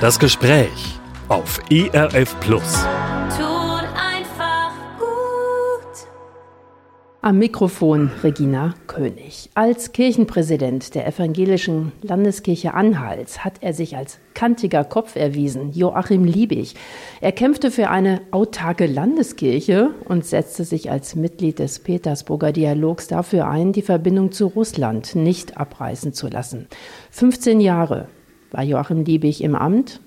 Das Gespräch auf ERF Plus. Tut einfach gut. Am Mikrofon Regina König. Als Kirchenpräsident der evangelischen Landeskirche Anhals hat er sich als kantiger Kopf erwiesen, Joachim Liebig. Er kämpfte für eine autarke Landeskirche und setzte sich als Mitglied des Petersburger Dialogs dafür ein, die Verbindung zu Russland nicht abreißen zu lassen. 15 Jahre war Joachim Liebig im Amt.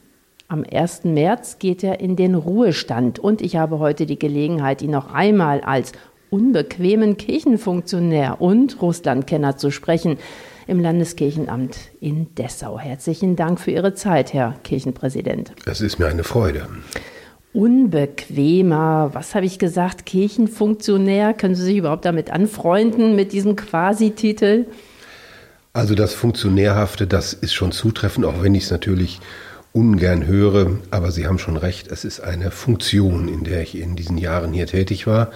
Am 1. März geht er in den Ruhestand und ich habe heute die Gelegenheit, ihn noch einmal als unbequemen Kirchenfunktionär und Russlandkenner zu sprechen im Landeskirchenamt in Dessau. Herzlichen Dank für Ihre Zeit, Herr Kirchenpräsident. Es ist mir eine Freude. Unbequemer, was habe ich gesagt, Kirchenfunktionär? Können Sie sich überhaupt damit anfreunden, mit diesem Quasi-Titel? Also das Funktionärhafte, das ist schon zutreffend, auch wenn ich es natürlich ungern höre. Aber Sie haben schon recht, es ist eine Funktion, in der ich in diesen Jahren hier tätig war.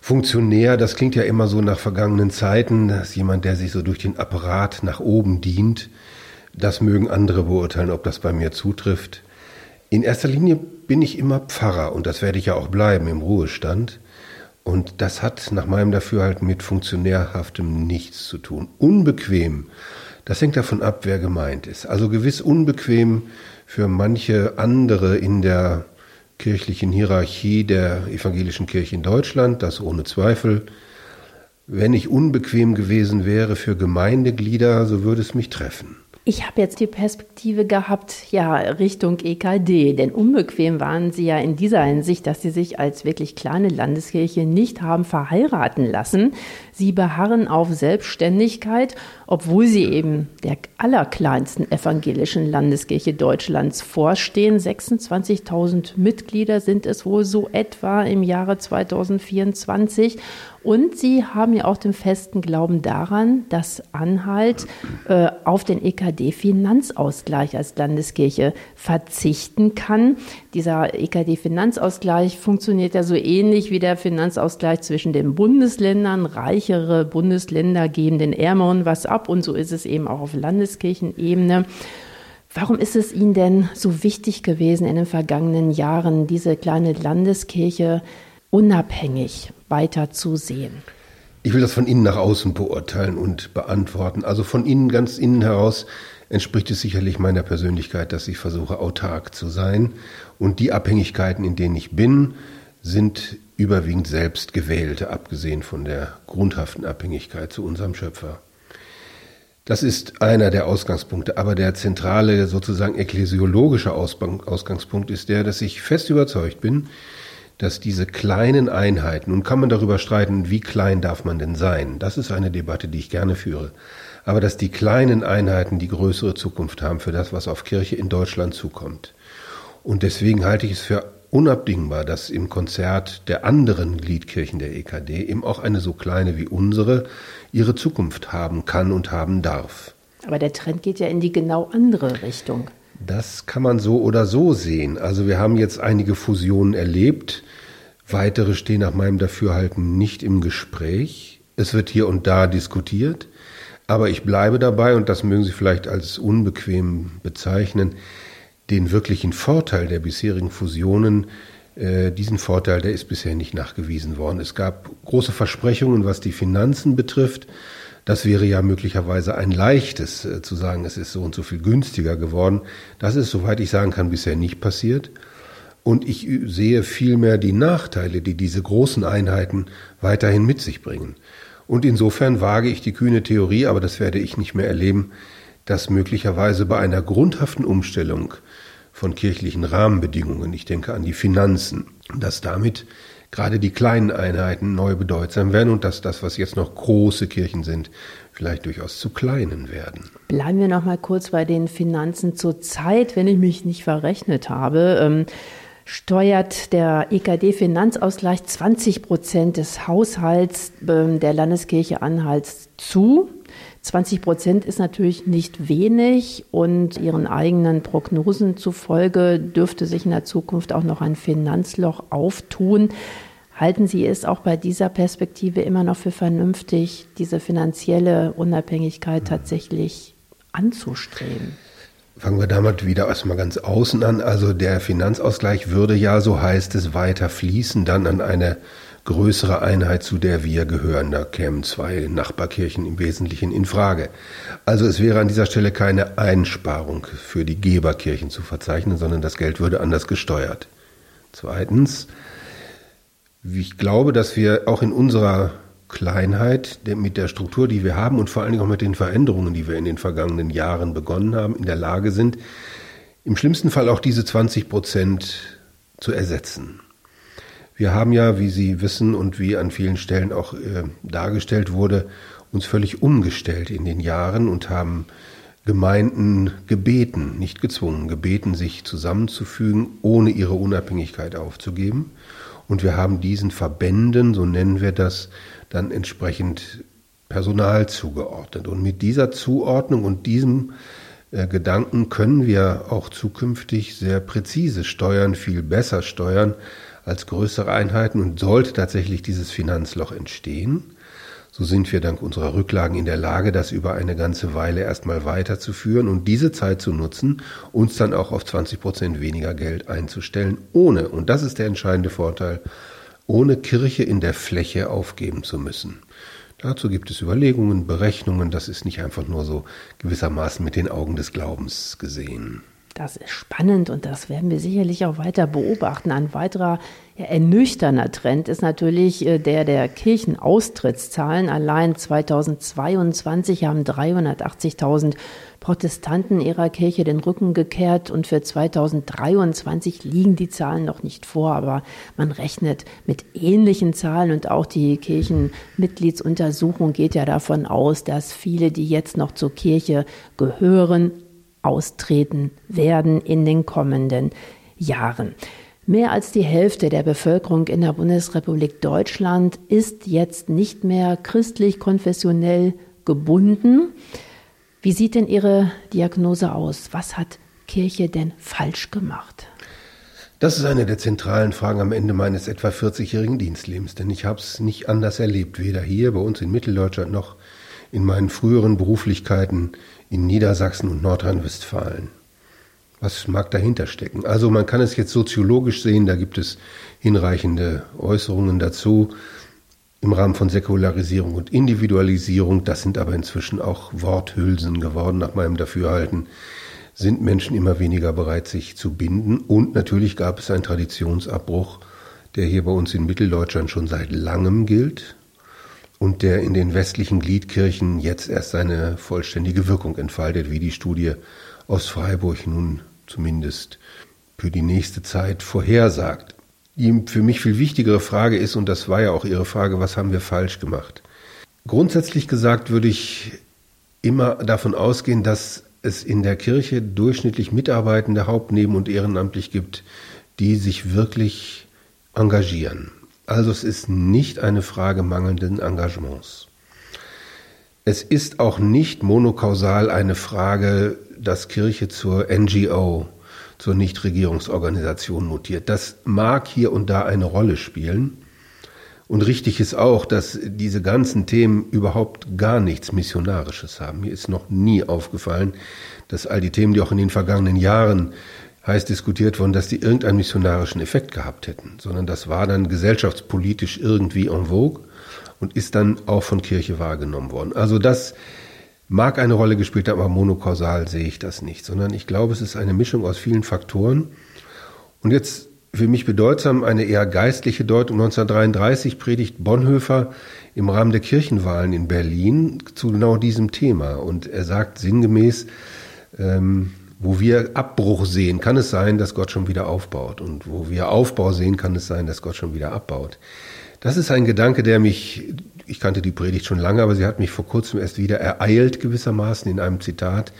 Funktionär, das klingt ja immer so nach vergangenen Zeiten, das ist jemand, der sich so durch den Apparat nach oben dient. Das mögen andere beurteilen, ob das bei mir zutrifft. In erster Linie bin ich immer Pfarrer und das werde ich ja auch bleiben im Ruhestand. Und das hat nach meinem Dafürhalten mit Funktionärhaftem nichts zu tun. Unbequem, das hängt davon ab, wer gemeint ist. Also gewiss unbequem für manche andere in der kirchlichen Hierarchie der evangelischen Kirche in Deutschland, das ohne Zweifel. Wenn ich unbequem gewesen wäre für Gemeindeglieder, so würde es mich treffen. Ich habe jetzt die Perspektive gehabt, ja, Richtung EKD, denn unbequem waren Sie ja in dieser Hinsicht, dass Sie sich als wirklich kleine Landeskirche nicht haben verheiraten lassen. Sie beharren auf Selbstständigkeit, obwohl Sie eben der allerkleinsten evangelischen Landeskirche Deutschlands vorstehen. 26.000 Mitglieder sind es wohl so etwa im Jahre 2024. Und sie haben ja auch den festen Glauben daran, dass Anhalt äh, auf den EKD-Finanzausgleich als Landeskirche verzichten kann. Dieser EKD-Finanzausgleich funktioniert ja so ähnlich wie der Finanzausgleich zwischen den Bundesländern. Reichere Bundesländer geben den Ärmeren was ab und so ist es eben auch auf Landeskirchenebene. Warum ist es Ihnen denn so wichtig gewesen in den vergangenen Jahren, diese kleine Landeskirche unabhängig weiter zu sehen? Ich will das von innen nach außen beurteilen und beantworten. Also von innen, ganz innen heraus entspricht es sicherlich meiner Persönlichkeit, dass ich versuche, autark zu sein. Und die Abhängigkeiten, in denen ich bin, sind überwiegend selbst gewählte, abgesehen von der grundhaften Abhängigkeit zu unserem Schöpfer. Das ist einer der Ausgangspunkte, aber der zentrale, sozusagen ekklesiologische Ausgangspunkt ist der, dass ich fest überzeugt bin, dass diese kleinen Einheiten, nun kann man darüber streiten, wie klein darf man denn sein, das ist eine Debatte, die ich gerne führe, aber dass die kleinen Einheiten die größere Zukunft haben für das, was auf Kirche in Deutschland zukommt. Und deswegen halte ich es für unabdingbar, dass im Konzert der anderen Gliedkirchen der EKD eben auch eine so kleine wie unsere ihre Zukunft haben kann und haben darf. Aber der Trend geht ja in die genau andere Richtung. Das kann man so oder so sehen. Also wir haben jetzt einige Fusionen erlebt. Weitere stehen nach meinem Dafürhalten nicht im Gespräch. Es wird hier und da diskutiert. Aber ich bleibe dabei, und das mögen Sie vielleicht als unbequem bezeichnen, den wirklichen Vorteil der bisherigen Fusionen, äh, diesen Vorteil, der ist bisher nicht nachgewiesen worden. Es gab große Versprechungen, was die Finanzen betrifft. Das wäre ja möglicherweise ein leichtes äh, zu sagen, es ist so und so viel günstiger geworden. Das ist, soweit ich sagen kann, bisher nicht passiert. Und ich sehe vielmehr die Nachteile, die diese großen Einheiten weiterhin mit sich bringen. Und insofern wage ich die kühne Theorie, aber das werde ich nicht mehr erleben, dass möglicherweise bei einer grundhaften Umstellung von kirchlichen Rahmenbedingungen, ich denke an die Finanzen, dass damit gerade die kleinen Einheiten neu bedeutsam werden und dass das, was jetzt noch große Kirchen sind, vielleicht durchaus zu kleinen werden. Bleiben wir noch mal kurz bei den Finanzen zur Zeit, wenn ich mich nicht verrechnet habe. Ähm, steuert der EKD-Finanzausgleich 20 Prozent des Haushalts ähm, der Landeskirche Anhalts zu. 20 Prozent ist natürlich nicht wenig und Ihren eigenen Prognosen zufolge dürfte sich in der Zukunft auch noch ein Finanzloch auftun. Halten Sie es auch bei dieser Perspektive immer noch für vernünftig, diese finanzielle Unabhängigkeit tatsächlich anzustreben? Fangen wir damit wieder erstmal ganz außen an. Also der Finanzausgleich würde ja, so heißt es, weiter fließen, dann an eine größere Einheit, zu der wir gehören. Da kämen zwei Nachbarkirchen im Wesentlichen in Frage. Also es wäre an dieser Stelle keine Einsparung für die Geberkirchen zu verzeichnen, sondern das Geld würde anders gesteuert. Zweitens, ich glaube, dass wir auch in unserer Kleinheit mit der Struktur, die wir haben und vor allen Dingen auch mit den Veränderungen, die wir in den vergangenen Jahren begonnen haben, in der Lage sind, im schlimmsten Fall auch diese 20 Prozent zu ersetzen. Wir haben ja, wie Sie wissen und wie an vielen Stellen auch äh, dargestellt wurde, uns völlig umgestellt in den Jahren und haben Gemeinden gebeten, nicht gezwungen, gebeten, sich zusammenzufügen, ohne ihre Unabhängigkeit aufzugeben. Und wir haben diesen Verbänden, so nennen wir das, dann entsprechend Personal zugeordnet. Und mit dieser Zuordnung und diesem äh, Gedanken können wir auch zukünftig sehr präzise steuern, viel besser steuern als größere Einheiten. Und sollte tatsächlich dieses Finanzloch entstehen, so sind wir dank unserer Rücklagen in der Lage, das über eine ganze Weile erstmal weiterzuführen und diese Zeit zu nutzen, uns dann auch auf 20 Prozent weniger Geld einzustellen, ohne, und das ist der entscheidende Vorteil, ohne Kirche in der Fläche aufgeben zu müssen. Dazu gibt es Überlegungen, Berechnungen, das ist nicht einfach nur so gewissermaßen mit den Augen des Glaubens gesehen. Das ist spannend und das werden wir sicherlich auch weiter beobachten. Ein weiterer ja, ernüchternder Trend ist natürlich äh, der der Kirchenaustrittszahlen. Allein 2022 haben 380.000 Protestanten ihrer Kirche den Rücken gekehrt und für 2023 liegen die Zahlen noch nicht vor, aber man rechnet mit ähnlichen Zahlen und auch die Kirchenmitgliedsuntersuchung geht ja davon aus, dass viele, die jetzt noch zur Kirche gehören, austreten werden in den kommenden Jahren. Mehr als die Hälfte der Bevölkerung in der Bundesrepublik Deutschland ist jetzt nicht mehr christlich-konfessionell gebunden. Wie sieht denn Ihre Diagnose aus? Was hat Kirche denn falsch gemacht? Das ist eine der zentralen Fragen am Ende meines etwa 40-jährigen Dienstlebens, denn ich habe es nicht anders erlebt, weder hier bei uns in Mitteldeutschland noch in meinen früheren Beruflichkeiten in Niedersachsen und Nordrhein-Westfalen. Was mag dahinter stecken? Also man kann es jetzt soziologisch sehen, da gibt es hinreichende Äußerungen dazu im Rahmen von Säkularisierung und Individualisierung, das sind aber inzwischen auch Worthülsen geworden, nach meinem Dafürhalten, sind Menschen immer weniger bereit, sich zu binden. Und natürlich gab es einen Traditionsabbruch, der hier bei uns in Mitteldeutschland schon seit langem gilt und der in den westlichen Gliedkirchen jetzt erst seine vollständige Wirkung entfaltet, wie die Studie aus Freiburg nun zumindest für die nächste Zeit vorhersagt. Die für mich viel wichtigere Frage ist, und das war ja auch Ihre Frage, was haben wir falsch gemacht? Grundsätzlich gesagt würde ich immer davon ausgehen, dass es in der Kirche durchschnittlich Mitarbeitende, hauptneben und ehrenamtlich gibt, die sich wirklich engagieren. Also es ist nicht eine Frage mangelnden Engagements. Es ist auch nicht monokausal eine Frage, dass Kirche zur NGO zur Nichtregierungsorganisation mutiert. Das mag hier und da eine Rolle spielen. Und richtig ist auch, dass diese ganzen Themen überhaupt gar nichts Missionarisches haben. Mir ist noch nie aufgefallen, dass all die Themen, die auch in den vergangenen Jahren heiß diskutiert wurden, dass die irgendeinen missionarischen Effekt gehabt hätten, sondern das war dann gesellschaftspolitisch irgendwie en vogue und ist dann auch von Kirche wahrgenommen worden. Also das mag eine Rolle gespielt haben, aber monokausal sehe ich das nicht, sondern ich glaube, es ist eine Mischung aus vielen Faktoren. Und jetzt für mich bedeutsam eine eher geistliche Deutung. 1933 predigt Bonhoeffer im Rahmen der Kirchenwahlen in Berlin zu genau diesem Thema. Und er sagt sinngemäß, ähm, wo wir Abbruch sehen, kann es sein, dass Gott schon wieder aufbaut. Und wo wir Aufbau sehen, kann es sein, dass Gott schon wieder abbaut. Das ist ein Gedanke, der mich ich kannte die Predigt schon lange, aber sie hat mich vor kurzem erst wieder ereilt gewissermaßen in einem Zitat.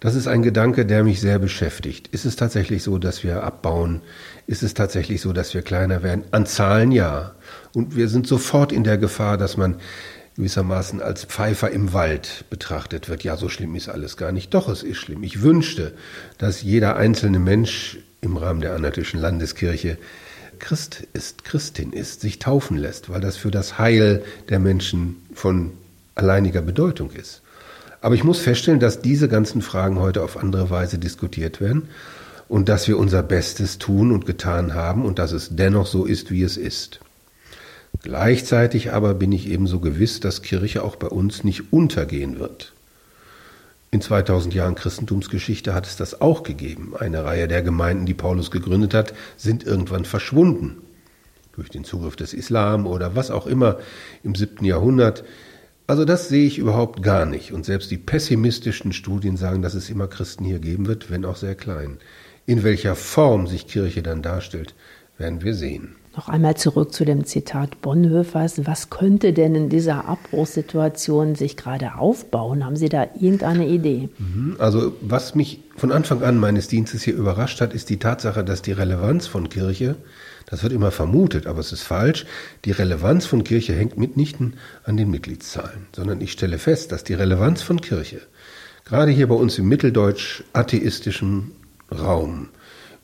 Das ist ein Gedanke, der mich sehr beschäftigt. Ist es tatsächlich so, dass wir abbauen? Ist es tatsächlich so, dass wir kleiner werden? An Zahlen ja. Und wir sind sofort in der Gefahr, dass man gewissermaßen als Pfeifer im Wald betrachtet wird. Ja, so schlimm ist alles gar nicht. Doch, es ist schlimm. Ich wünschte, dass jeder einzelne Mensch im Rahmen der Anhaltischen Landeskirche Christ ist, Christin ist, sich taufen lässt, weil das für das Heil der Menschen von alleiniger Bedeutung ist. Aber ich muss feststellen, dass diese ganzen Fragen heute auf andere Weise diskutiert werden und dass wir unser Bestes tun und getan haben und dass es dennoch so ist, wie es ist. Gleichzeitig aber bin ich ebenso gewiss, dass Kirche auch bei uns nicht untergehen wird. In 2000 Jahren Christentumsgeschichte hat es das auch gegeben. Eine Reihe der Gemeinden, die Paulus gegründet hat, sind irgendwann verschwunden. Durch den Zugriff des Islam oder was auch immer im siebten Jahrhundert. Also das sehe ich überhaupt gar nicht. Und selbst die pessimistischen Studien sagen, dass es immer Christen hier geben wird, wenn auch sehr klein. In welcher Form sich Kirche dann darstellt, werden wir sehen. Noch einmal zurück zu dem Zitat Bonhoeffers. Was könnte denn in dieser Abbruchssituation sich gerade aufbauen? Haben Sie da irgendeine Idee? Mhm. Also was mich von Anfang an meines Dienstes hier überrascht hat, ist die Tatsache, dass die Relevanz von Kirche, das wird immer vermutet, aber es ist falsch, die Relevanz von Kirche hängt mitnichten an den Mitgliedszahlen, sondern ich stelle fest, dass die Relevanz von Kirche, gerade hier bei uns im mitteldeutsch atheistischen Raum,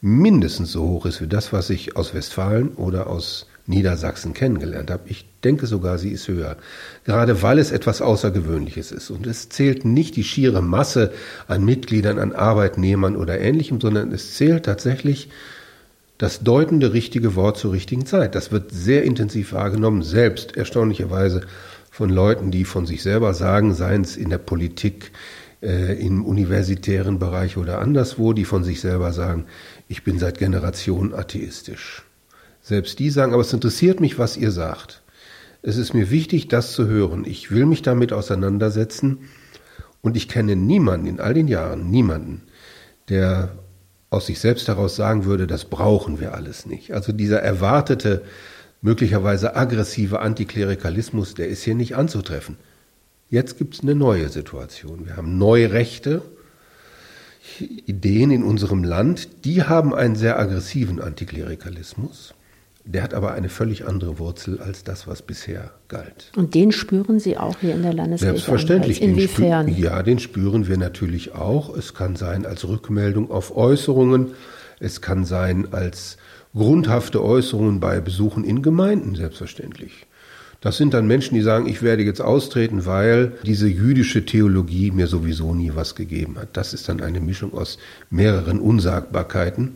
mindestens so hoch ist wie das, was ich aus Westfalen oder aus Niedersachsen kennengelernt habe. Ich denke sogar, sie ist höher. Gerade weil es etwas Außergewöhnliches ist. Und es zählt nicht die schiere Masse an Mitgliedern, an Arbeitnehmern oder ähnlichem, sondern es zählt tatsächlich das deutende richtige Wort zur richtigen Zeit. Das wird sehr intensiv wahrgenommen, selbst erstaunlicherweise von Leuten, die von sich selber sagen, seien es in der Politik, äh, im universitären Bereich oder anderswo, die von sich selber sagen, ich bin seit Generationen atheistisch. Selbst die sagen, aber es interessiert mich, was ihr sagt. Es ist mir wichtig, das zu hören. Ich will mich damit auseinandersetzen. Und ich kenne niemanden in all den Jahren, niemanden, der aus sich selbst heraus sagen würde, das brauchen wir alles nicht. Also dieser erwartete, möglicherweise aggressive Antiklerikalismus, der ist hier nicht anzutreffen. Jetzt gibt es eine neue Situation. Wir haben neue Rechte, Ideen in unserem Land, die haben einen sehr aggressiven Antiklerikalismus. Der hat aber eine völlig andere Wurzel als das, was bisher galt. Und den spüren Sie auch hier in der Landeskirche? Selbstverständlich. Inwiefern? Den ja, den spüren wir natürlich auch. Es kann sein als Rückmeldung auf Äußerungen. Es kann sein als grundhafte Äußerungen bei Besuchen in Gemeinden, selbstverständlich. Das sind dann Menschen, die sagen, ich werde jetzt austreten, weil diese jüdische Theologie mir sowieso nie was gegeben hat. Das ist dann eine Mischung aus mehreren Unsagbarkeiten.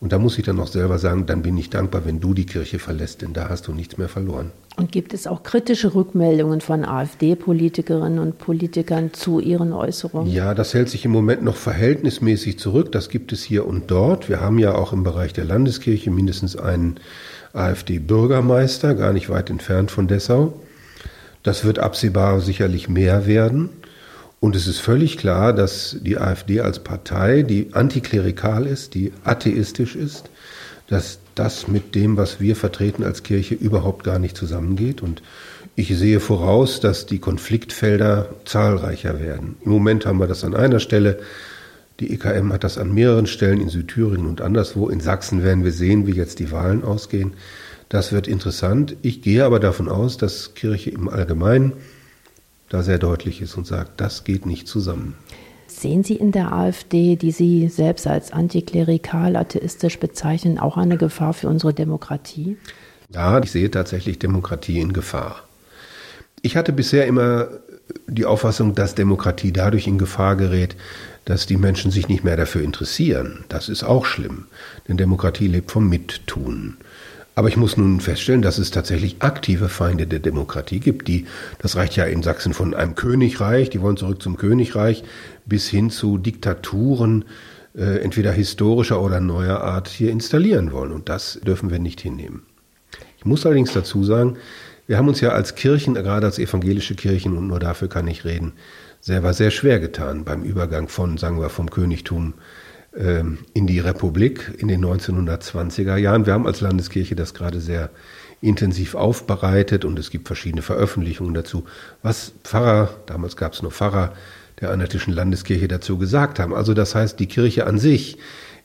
Und da muss ich dann auch selber sagen, dann bin ich dankbar, wenn du die Kirche verlässt, denn da hast du nichts mehr verloren. Und gibt es auch kritische Rückmeldungen von AfD-Politikerinnen und Politikern zu ihren Äußerungen? Ja, das hält sich im Moment noch verhältnismäßig zurück. Das gibt es hier und dort. Wir haben ja auch im Bereich der Landeskirche mindestens einen AfD-Bürgermeister, gar nicht weit entfernt von Dessau. Das wird absehbar sicherlich mehr werden. Und es ist völlig klar, dass die AfD als Partei, die antiklerikal ist, die atheistisch ist, dass das mit dem, was wir vertreten als Kirche, überhaupt gar nicht zusammengeht. Und ich sehe voraus, dass die Konfliktfelder zahlreicher werden. Im Moment haben wir das an einer Stelle. Die EKM hat das an mehreren Stellen in Südthüringen und anderswo. In Sachsen werden wir sehen, wie jetzt die Wahlen ausgehen. Das wird interessant. Ich gehe aber davon aus, dass Kirche im Allgemeinen da sehr deutlich ist und sagt, das geht nicht zusammen. Sehen Sie in der AfD, die Sie selbst als antiklerikal, atheistisch bezeichnen, auch eine Gefahr für unsere Demokratie? Ja, ich sehe tatsächlich Demokratie in Gefahr. Ich hatte bisher immer die Auffassung, dass Demokratie dadurch in Gefahr gerät, dass die Menschen sich nicht mehr dafür interessieren. Das ist auch schlimm, denn Demokratie lebt vom Mittun. Aber ich muss nun feststellen, dass es tatsächlich aktive Feinde der Demokratie gibt, die, das reicht ja in Sachsen von einem Königreich, die wollen zurück zum Königreich, bis hin zu Diktaturen, äh, entweder historischer oder neuer Art hier installieren wollen. Und das dürfen wir nicht hinnehmen. Ich muss allerdings dazu sagen, wir haben uns ja als Kirchen, gerade als evangelische Kirchen, und nur dafür kann ich reden, selber sehr schwer getan beim Übergang von, sagen wir, vom Königtum ähm, in die Republik in den 1920er Jahren. Wir haben als Landeskirche das gerade sehr intensiv aufbereitet und es gibt verschiedene Veröffentlichungen dazu, was Pfarrer, damals gab es nur Pfarrer der Anhaltischen Landeskirche dazu gesagt haben. Also das heißt, die Kirche an sich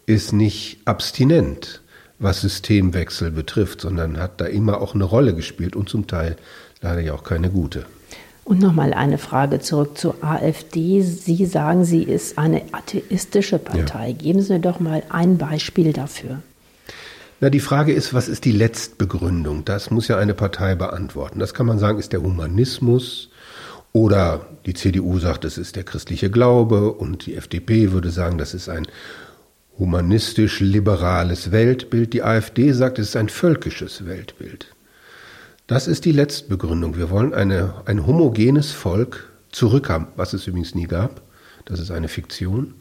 ist nicht abstinent, was Systemwechsel betrifft, sondern hat da immer auch eine Rolle gespielt und zum Teil leider ja auch keine gute. Und nochmal eine Frage zurück zur AfD. Sie sagen, sie ist eine atheistische Partei. Ja. Geben Sie doch mal ein Beispiel dafür. Na, die Frage ist, was ist die Letztbegründung? Das muss ja eine Partei beantworten. Das kann man sagen, ist der Humanismus Oder die CDU sagt, es ist der christliche Glaube und die FDP würde sagen, das ist ein humanistisch-liberales Weltbild. Die AfD sagt, es ist ein völkisches Weltbild. Das ist die Letztbegründung. Wir wollen eine, ein homogenes Volk zurückhaben, was es übrigens nie gab. Das ist eine Fiktion.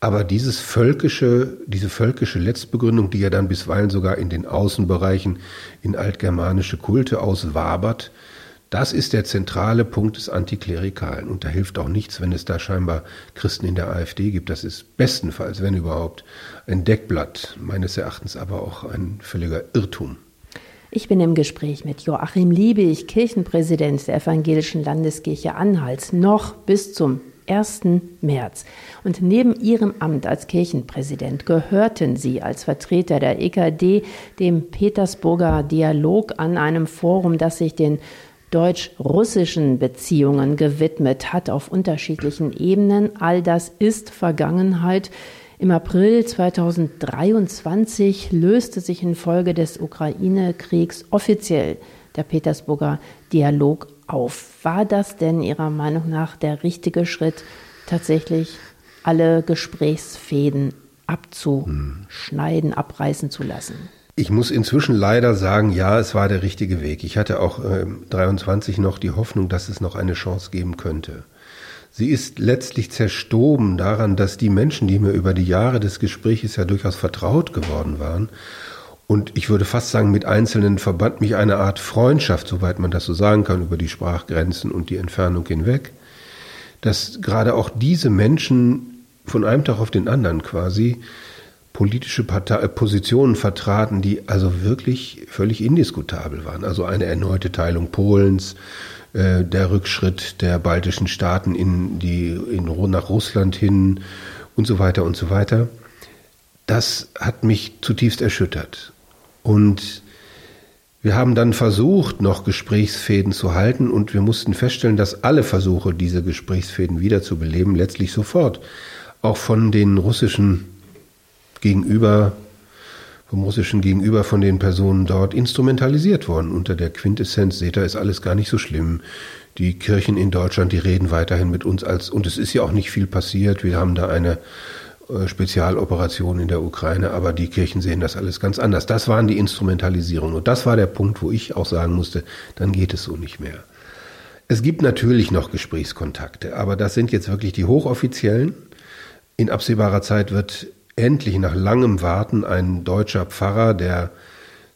Aber dieses völkische, diese völkische Letztbegründung, die ja dann bisweilen sogar in den Außenbereichen in altgermanische Kulte auswabert, das ist der zentrale Punkt des Antiklerikalen. Und da hilft auch nichts, wenn es da scheinbar Christen in der AfD gibt. Das ist bestenfalls, wenn überhaupt, ein Deckblatt, meines Erachtens aber auch ein völliger Irrtum. Ich bin im Gespräch mit Joachim Liebig, Kirchenpräsident der Evangelischen Landeskirche Anhalt, noch bis zum 1. März. Und neben Ihrem Amt als Kirchenpräsident gehörten Sie als Vertreter der EKD dem Petersburger Dialog an einem Forum, das sich den deutsch-russischen Beziehungen gewidmet hat auf unterschiedlichen Ebenen. All das ist Vergangenheit. Im April 2023 löste sich infolge des Ukraine-Kriegs offiziell der Petersburger Dialog auf. War das denn Ihrer Meinung nach der richtige Schritt, tatsächlich alle Gesprächsfäden abzuschneiden, abreißen zu lassen? Ich muss inzwischen leider sagen, ja, es war der richtige Weg. Ich hatte auch äh, 23 noch die Hoffnung, dass es noch eine Chance geben könnte. Sie ist letztlich zerstoben daran, dass die Menschen, die mir über die Jahre des Gespräches ja durchaus vertraut geworden waren, und ich würde fast sagen, mit Einzelnen verband mich eine Art Freundschaft, soweit man das so sagen kann, über die Sprachgrenzen und die Entfernung hinweg, dass gerade auch diese Menschen von einem Tag auf den anderen quasi politische Partei, äh, Positionen vertraten, die also wirklich völlig indiskutabel waren. Also eine erneute Teilung Polens, äh, der Rückschritt der baltischen Staaten in die, in, nach Russland hin und so weiter und so weiter. Das hat mich zutiefst erschüttert. Und wir haben dann versucht, noch Gesprächsfäden zu halten und wir mussten feststellen, dass alle Versuche, diese Gesprächsfäden wiederzubeleben, letztlich sofort auch von den russischen Gegenüber, vom russischen Gegenüber von den Personen dort instrumentalisiert worden. Unter der Quintessenz, seht ihr, ist alles gar nicht so schlimm. Die Kirchen in Deutschland, die reden weiterhin mit uns als, und es ist ja auch nicht viel passiert. Wir haben da eine äh, Spezialoperation in der Ukraine, aber die Kirchen sehen das alles ganz anders. Das waren die Instrumentalisierungen. Und das war der Punkt, wo ich auch sagen musste, dann geht es so nicht mehr. Es gibt natürlich noch Gesprächskontakte, aber das sind jetzt wirklich die hochoffiziellen. In absehbarer Zeit wird endlich nach langem Warten ein deutscher Pfarrer der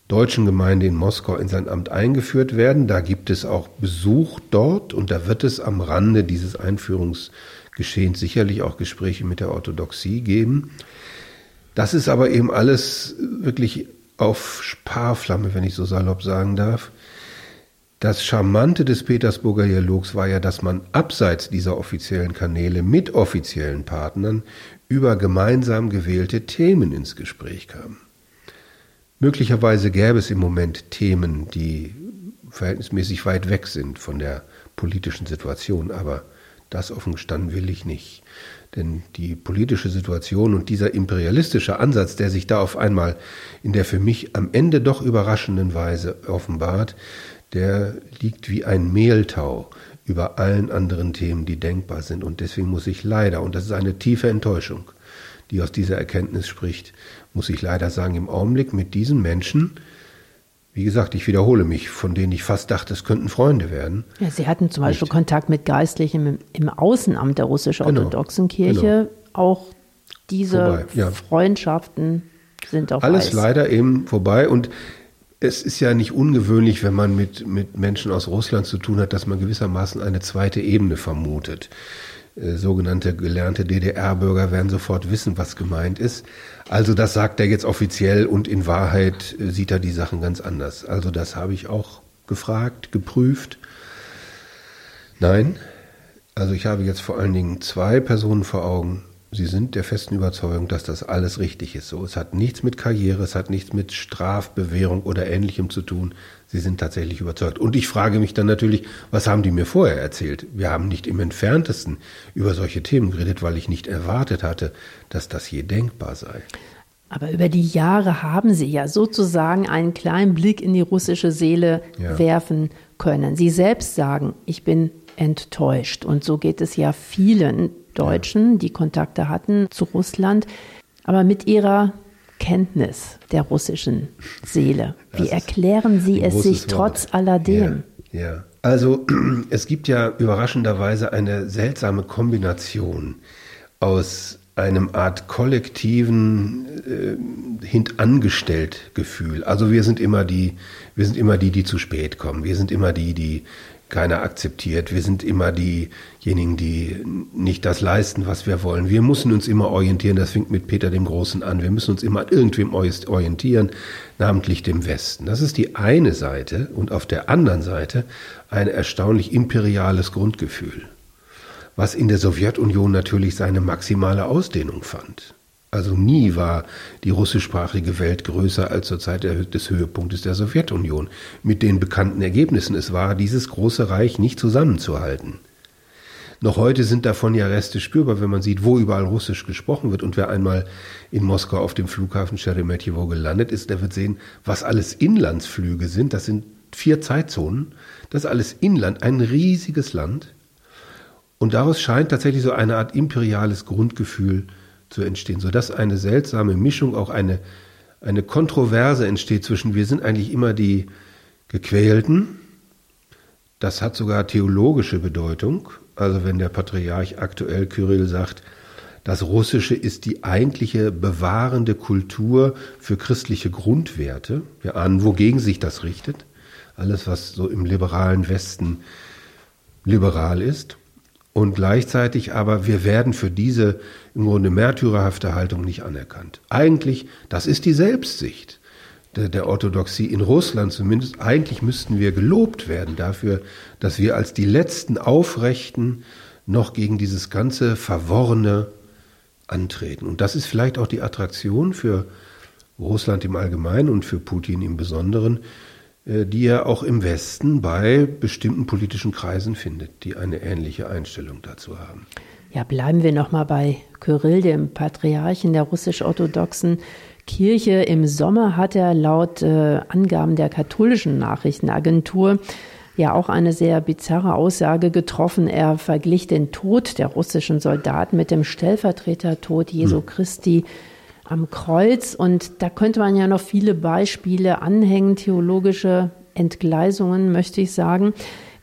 deutschen Gemeinde in Moskau in sein Amt eingeführt werden. Da gibt es auch Besuch dort und da wird es am Rande dieses Einführungsgeschehens sicherlich auch Gespräche mit der Orthodoxie geben. Das ist aber eben alles wirklich auf Sparflamme, wenn ich so salopp sagen darf. Das Charmante des Petersburger Dialogs war ja, dass man abseits dieser offiziellen Kanäle mit offiziellen Partnern über gemeinsam gewählte Themen ins Gespräch kam. Möglicherweise gäbe es im Moment Themen, die verhältnismäßig weit weg sind von der politischen Situation, aber das offen gestanden will ich nicht. Denn die politische Situation und dieser imperialistische Ansatz, der sich da auf einmal in der für mich am Ende doch überraschenden Weise offenbart, der liegt wie ein Mehltau über allen anderen Themen, die denkbar sind. Und deswegen muss ich leider, und das ist eine tiefe Enttäuschung, die aus dieser Erkenntnis spricht, muss ich leider sagen, im Augenblick mit diesen Menschen, wie gesagt, ich wiederhole mich, von denen ich fast dachte, es könnten Freunde werden. Ja, Sie hatten zum Beispiel Kontakt mit Geistlichen im, Außenamt der russisch-orthodoxen genau, Kirche. Genau. Auch diese ja. Freundschaften sind auch alles weiß. leider eben vorbei und es ist ja nicht ungewöhnlich, wenn man mit, mit Menschen aus Russland zu tun hat, dass man gewissermaßen eine zweite Ebene vermutet. Äh, sogenannte gelernte DDR-Bürger werden sofort wissen, was gemeint ist. Also das sagt er jetzt offiziell und in Wahrheit äh, sieht er die Sachen ganz anders. Also das habe ich auch gefragt, geprüft. Nein, also ich habe jetzt vor allen Dingen zwei Personen vor Augen, Sie sind der festen Überzeugung, dass das alles richtig ist. So, es hat nichts mit Karriere, es hat nichts mit Strafbewährung oder Ähnlichem zu tun. Sie sind tatsächlich überzeugt. Und ich frage mich dann natürlich, was haben die mir vorher erzählt? Wir haben nicht im entferntesten über solche Themen geredet, weil ich nicht erwartet hatte, dass das je denkbar sei. Aber über die Jahre haben Sie ja sozusagen einen kleinen Blick in die russische Seele ja. werfen können. Sie selbst sagen, ich bin enttäuscht. Und so geht es ja vielen Deutschen, die Kontakte hatten zu Russland, aber mit ihrer Kenntnis der russischen Seele. Wie erklären Sie es sich trotz alledem? Ja, ja. Also es gibt ja überraschenderweise eine seltsame Kombination aus einem Art kollektiven äh, hintangestellt Gefühl. Also wir sind immer die, wir sind immer die, die zu spät kommen. Wir sind immer die, die keiner akzeptiert. Wir sind immer diejenigen, die nicht das leisten, was wir wollen. Wir müssen uns immer orientieren. Das fängt mit Peter dem Großen an. Wir müssen uns immer irgendwem orientieren, namentlich dem Westen. Das ist die eine Seite und auf der anderen Seite ein erstaunlich imperiales Grundgefühl, was in der Sowjetunion natürlich seine maximale Ausdehnung fand. Also nie war die russischsprachige Welt größer als zur Zeit des Höhepunktes der Sowjetunion. Mit den bekannten Ergebnissen. Es war dieses große Reich nicht zusammenzuhalten. Noch heute sind davon ja Reste spürbar, wenn man sieht, wo überall Russisch gesprochen wird. Und wer einmal in Moskau auf dem Flughafen Sheremetyevo gelandet ist, der wird sehen, was alles Inlandsflüge sind. Das sind vier Zeitzonen. Das ist alles Inland, ein riesiges Land. Und daraus scheint tatsächlich so eine Art imperiales Grundgefühl zu entstehen, sodass eine seltsame Mischung, auch eine, eine Kontroverse entsteht zwischen, wir sind eigentlich immer die Gequälten, das hat sogar theologische Bedeutung, also wenn der Patriarch aktuell Kyrill sagt, das Russische ist die eigentliche bewahrende Kultur für christliche Grundwerte. Wir ahnen, wogegen sich das richtet. Alles, was so im liberalen Westen liberal ist. Und gleichzeitig aber, wir werden für diese im Grunde märtyrerhafte Haltung nicht anerkannt. Eigentlich, das ist die Selbstsicht der, der, Orthodoxie in Russland zumindest. Eigentlich müssten wir gelobt werden dafür, dass wir als die letzten Aufrechten noch gegen dieses ganze Verworrene antreten. Und das ist vielleicht auch die Attraktion für Russland im Allgemeinen und für Putin im Besonderen, die er auch im Westen bei bestimmten politischen Kreisen findet, die eine ähnliche Einstellung dazu haben. Ja, bleiben wir noch mal bei Kyrill, dem Patriarchen der russisch-orthodoxen Kirche. Im Sommer hat er laut äh, Angaben der katholischen Nachrichtenagentur ja auch eine sehr bizarre Aussage getroffen. Er verglich den Tod der russischen Soldaten mit dem Stellvertretertod Jesu hm. Christi am Kreuz. Und da könnte man ja noch viele Beispiele anhängen, theologische Entgleisungen, möchte ich sagen.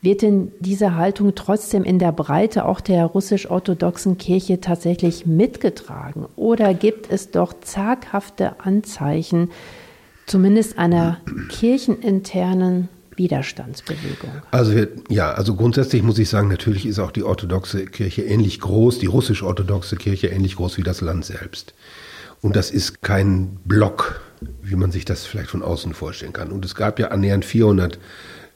Wird denn diese Haltung trotzdem in der Breite auch der russisch-orthodoxen Kirche tatsächlich mitgetragen? Oder gibt es doch zaghafte Anzeichen, zumindest einer kircheninternen Widerstandsbewegung? Also ja, also grundsätzlich muss ich sagen, natürlich ist auch die orthodoxe Kirche ähnlich groß, die russisch-orthodoxe Kirche ähnlich groß wie das Land selbst. Und das ist kein Block, wie man sich das vielleicht von außen vorstellen kann. Und es gab ja annähernd 400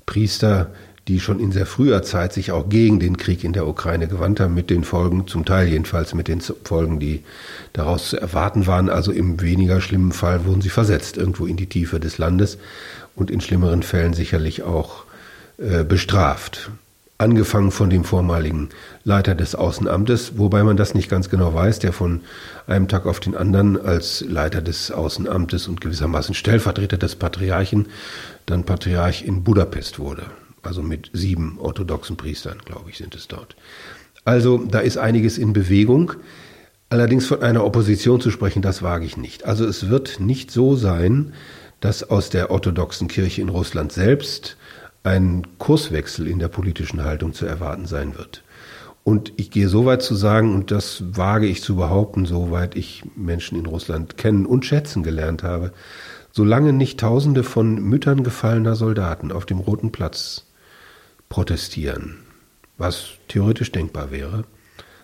Priester, die schon in sehr früher Zeit sich auch gegen den Krieg in der Ukraine gewandt haben, mit den Folgen, zum Teil jedenfalls mit den Folgen, die daraus zu erwarten waren. Also im weniger schlimmen Fall wurden sie versetzt irgendwo in die Tiefe des Landes und in schlimmeren Fällen sicherlich auch äh, bestraft angefangen von dem vormaligen Leiter des Außenamtes, wobei man das nicht ganz genau weiß, der von einem Tag auf den anderen als Leiter des Außenamtes und gewissermaßen Stellvertreter des Patriarchen dann Patriarch in Budapest wurde. Also mit sieben orthodoxen Priestern, glaube ich, sind es dort. Also da ist einiges in Bewegung. Allerdings von einer Opposition zu sprechen, das wage ich nicht. Also es wird nicht so sein, dass aus der orthodoxen Kirche in Russland selbst ein Kurswechsel in der politischen Haltung zu erwarten sein wird. Und ich gehe so weit zu sagen, und das wage ich zu behaupten, soweit ich Menschen in Russland kennen und schätzen gelernt habe, solange nicht Tausende von Müttern gefallener Soldaten auf dem Roten Platz protestieren, was theoretisch denkbar wäre,